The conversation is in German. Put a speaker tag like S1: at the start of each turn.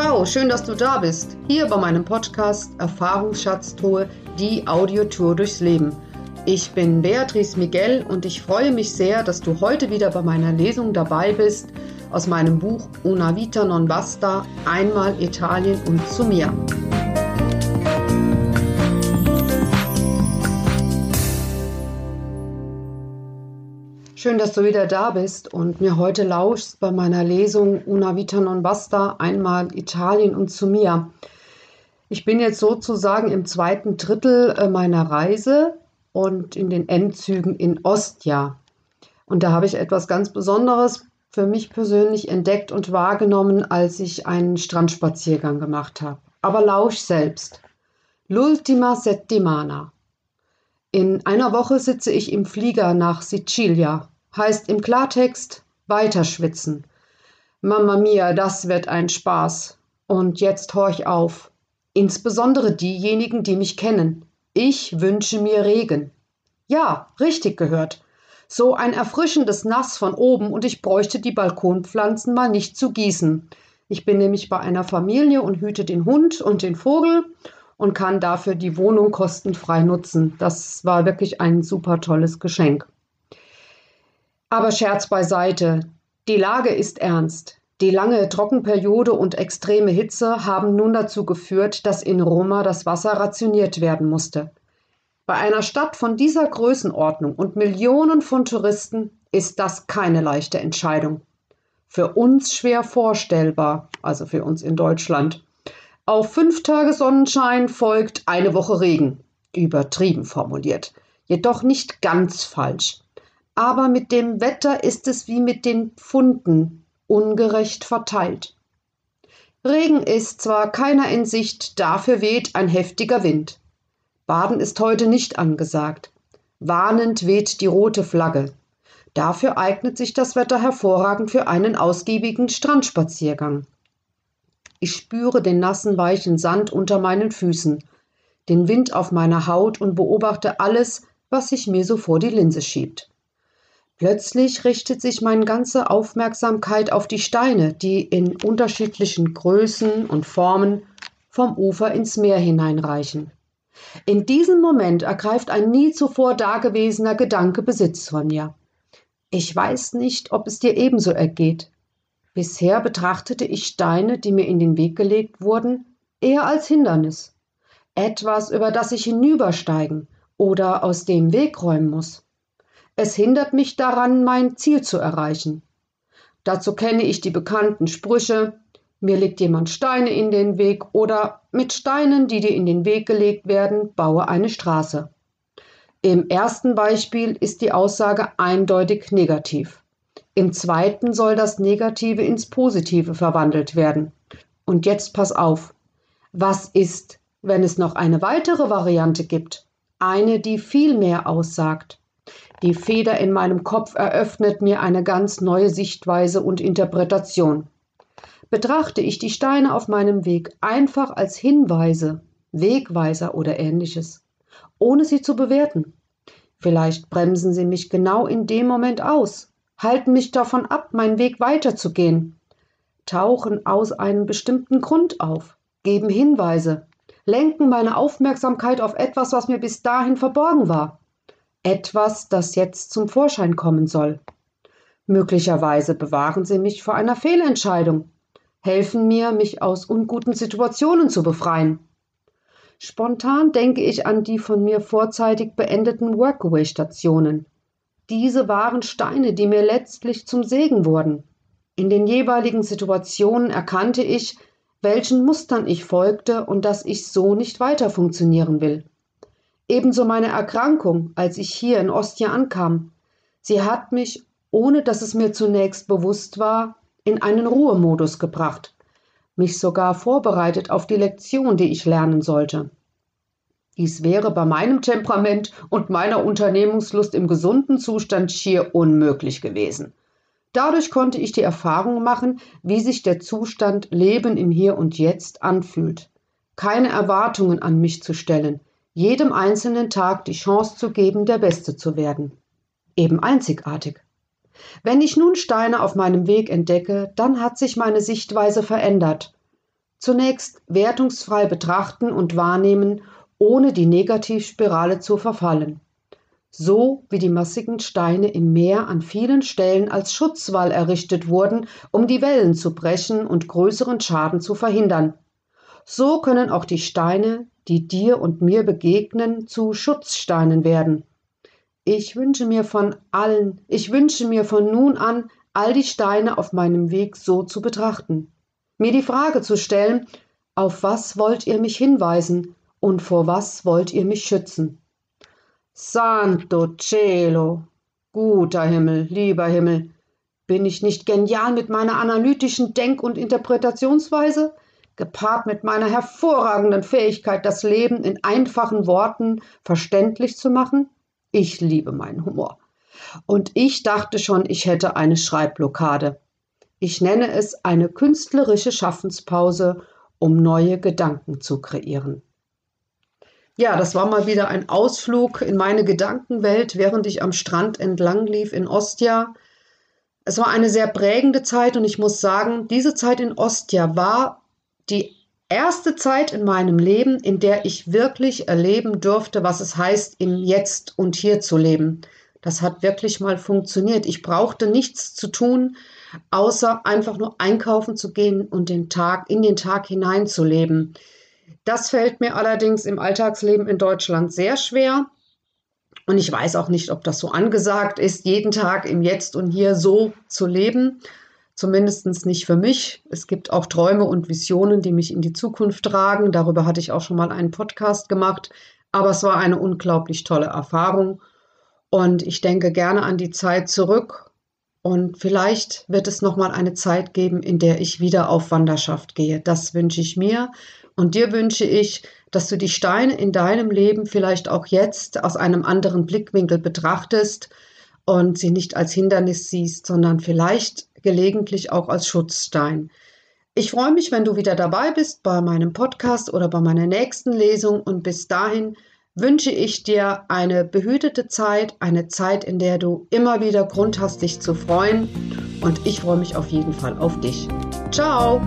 S1: Ciao, schön, dass du da bist. Hier bei meinem Podcast Erfahrungsschatztruhe, die Audiotour durchs Leben. Ich bin Beatrice Miguel und ich freue mich sehr, dass du heute wieder bei meiner Lesung dabei bist aus meinem Buch Una Vita non basta, einmal Italien und zu mir. Schön, dass du wieder da bist und mir heute lauschst bei meiner Lesung Una Vita non basta, einmal Italien und zu mir. Ich bin jetzt sozusagen im zweiten Drittel äh, meiner Reise und in den Endzügen in Ostia. Und da habe ich etwas ganz Besonderes für mich persönlich entdeckt und wahrgenommen, als ich einen Strandspaziergang gemacht habe. Aber lausch selbst. L'ultima settimana. In einer Woche sitze ich im Flieger nach Sicilia. Heißt im Klartext weiterschwitzen. Mama mia, das wird ein Spaß. Und jetzt horch auf. Insbesondere diejenigen, die mich kennen. Ich wünsche mir Regen. Ja, richtig gehört. So ein erfrischendes Nass von oben und ich bräuchte die Balkonpflanzen mal nicht zu gießen. Ich bin nämlich bei einer Familie und hüte den Hund und den Vogel und kann dafür die Wohnung kostenfrei nutzen. Das war wirklich ein super tolles Geschenk. Aber Scherz beiseite. Die Lage ist ernst. Die lange Trockenperiode und extreme Hitze haben nun dazu geführt, dass in Roma das Wasser rationiert werden musste. Bei einer Stadt von dieser Größenordnung und Millionen von Touristen ist das keine leichte Entscheidung. Für uns schwer vorstellbar, also für uns in Deutschland. Auf fünf Tage Sonnenschein folgt eine Woche Regen. Übertrieben formuliert. Jedoch nicht ganz falsch. Aber mit dem Wetter ist es wie mit den Pfunden, ungerecht verteilt. Regen ist zwar keiner in Sicht, dafür weht ein heftiger Wind. Baden ist heute nicht angesagt. Warnend weht die rote Flagge. Dafür eignet sich das Wetter hervorragend für einen ausgiebigen Strandspaziergang. Ich spüre den nassen, weichen Sand unter meinen Füßen, den Wind auf meiner Haut und beobachte alles, was sich mir so vor die Linse schiebt. Plötzlich richtet sich meine ganze Aufmerksamkeit auf die Steine, die in unterschiedlichen Größen und Formen vom Ufer ins Meer hineinreichen. In diesem Moment ergreift ein nie zuvor dagewesener Gedanke Besitz von mir. Ich weiß nicht, ob es dir ebenso ergeht. Bisher betrachtete ich Steine, die mir in den Weg gelegt wurden, eher als Hindernis. Etwas, über das ich hinübersteigen oder aus dem Weg räumen muss. Es hindert mich daran, mein Ziel zu erreichen. Dazu kenne ich die bekannten Sprüche mir legt jemand Steine in den Weg oder mit Steinen, die dir in den Weg gelegt werden, baue eine Straße. Im ersten Beispiel ist die Aussage eindeutig negativ. Im zweiten soll das Negative ins Positive verwandelt werden. Und jetzt pass auf. Was ist, wenn es noch eine weitere Variante gibt? Eine, die viel mehr aussagt. Die Feder in meinem Kopf eröffnet mir eine ganz neue Sichtweise und Interpretation. Betrachte ich die Steine auf meinem Weg einfach als Hinweise, Wegweiser oder ähnliches, ohne sie zu bewerten. Vielleicht bremsen sie mich genau in dem Moment aus, halten mich davon ab, meinen Weg weiterzugehen, tauchen aus einem bestimmten Grund auf, geben Hinweise, lenken meine Aufmerksamkeit auf etwas, was mir bis dahin verborgen war etwas, das jetzt zum Vorschein kommen soll. Möglicherweise bewahren sie mich vor einer Fehlentscheidung, helfen mir, mich aus unguten Situationen zu befreien. Spontan denke ich an die von mir vorzeitig beendeten Workaway-Stationen. Diese waren Steine, die mir letztlich zum Segen wurden. In den jeweiligen Situationen erkannte ich, welchen Mustern ich folgte und dass ich so nicht weiter funktionieren will. Ebenso meine Erkrankung, als ich hier in Ostia ankam. Sie hat mich, ohne dass es mir zunächst bewusst war, in einen Ruhemodus gebracht, mich sogar vorbereitet auf die Lektion, die ich lernen sollte. Dies wäre bei meinem Temperament und meiner Unternehmungslust im gesunden Zustand schier unmöglich gewesen. Dadurch konnte ich die Erfahrung machen, wie sich der Zustand Leben im Hier und Jetzt anfühlt. Keine Erwartungen an mich zu stellen, jedem einzelnen Tag die Chance zu geben, der Beste zu werden. Eben einzigartig. Wenn ich nun Steine auf meinem Weg entdecke, dann hat sich meine Sichtweise verändert. zunächst wertungsfrei betrachten und wahrnehmen, ohne die Negativspirale zu verfallen. So wie die massigen Steine im Meer an vielen Stellen als Schutzwall errichtet wurden, um die Wellen zu brechen und größeren Schaden zu verhindern. So können auch die Steine, die dir und mir begegnen, zu Schutzsteinen werden. Ich wünsche mir von allen, ich wünsche mir von nun an, all die Steine auf meinem Weg so zu betrachten. Mir die Frage zu stellen, auf was wollt ihr mich hinweisen und vor was wollt ihr mich schützen? Santo Cielo, guter Himmel, lieber Himmel, bin ich nicht genial mit meiner analytischen Denk- und Interpretationsweise, gepaart mit meiner hervorragenden Fähigkeit, das Leben in einfachen Worten verständlich zu machen? Ich liebe meinen Humor. Und ich dachte schon, ich hätte eine Schreibblockade. Ich nenne es eine künstlerische Schaffenspause, um neue Gedanken zu kreieren. Ja, das war mal wieder ein Ausflug in meine Gedankenwelt, während ich am Strand entlang lief in Ostia. Es war eine sehr prägende Zeit und ich muss sagen, diese Zeit in Ostia war die erste Zeit in meinem Leben, in der ich wirklich erleben durfte, was es heißt, im Jetzt und Hier zu leben. Das hat wirklich mal funktioniert. Ich brauchte nichts zu tun, außer einfach nur einkaufen zu gehen und den Tag in den Tag hineinzuleben. Das fällt mir allerdings im Alltagsleben in Deutschland sehr schwer. Und ich weiß auch nicht, ob das so angesagt ist, jeden Tag im Jetzt und Hier so zu leben. Zumindest nicht für mich. Es gibt auch Träume und Visionen, die mich in die Zukunft tragen. Darüber hatte ich auch schon mal einen Podcast gemacht. Aber es war eine unglaublich tolle Erfahrung. Und ich denke gerne an die Zeit zurück. Und vielleicht wird es noch mal eine Zeit geben, in der ich wieder auf Wanderschaft gehe. Das wünsche ich mir. Und dir wünsche ich, dass du die Steine in deinem Leben vielleicht auch jetzt aus einem anderen Blickwinkel betrachtest und sie nicht als Hindernis siehst, sondern vielleicht gelegentlich auch als Schutzstein. Ich freue mich, wenn du wieder dabei bist bei meinem Podcast oder bei meiner nächsten Lesung und bis dahin wünsche ich dir eine behütete Zeit, eine Zeit, in der du immer wieder Grund hast, dich zu freuen und ich freue mich auf jeden Fall auf dich. Ciao!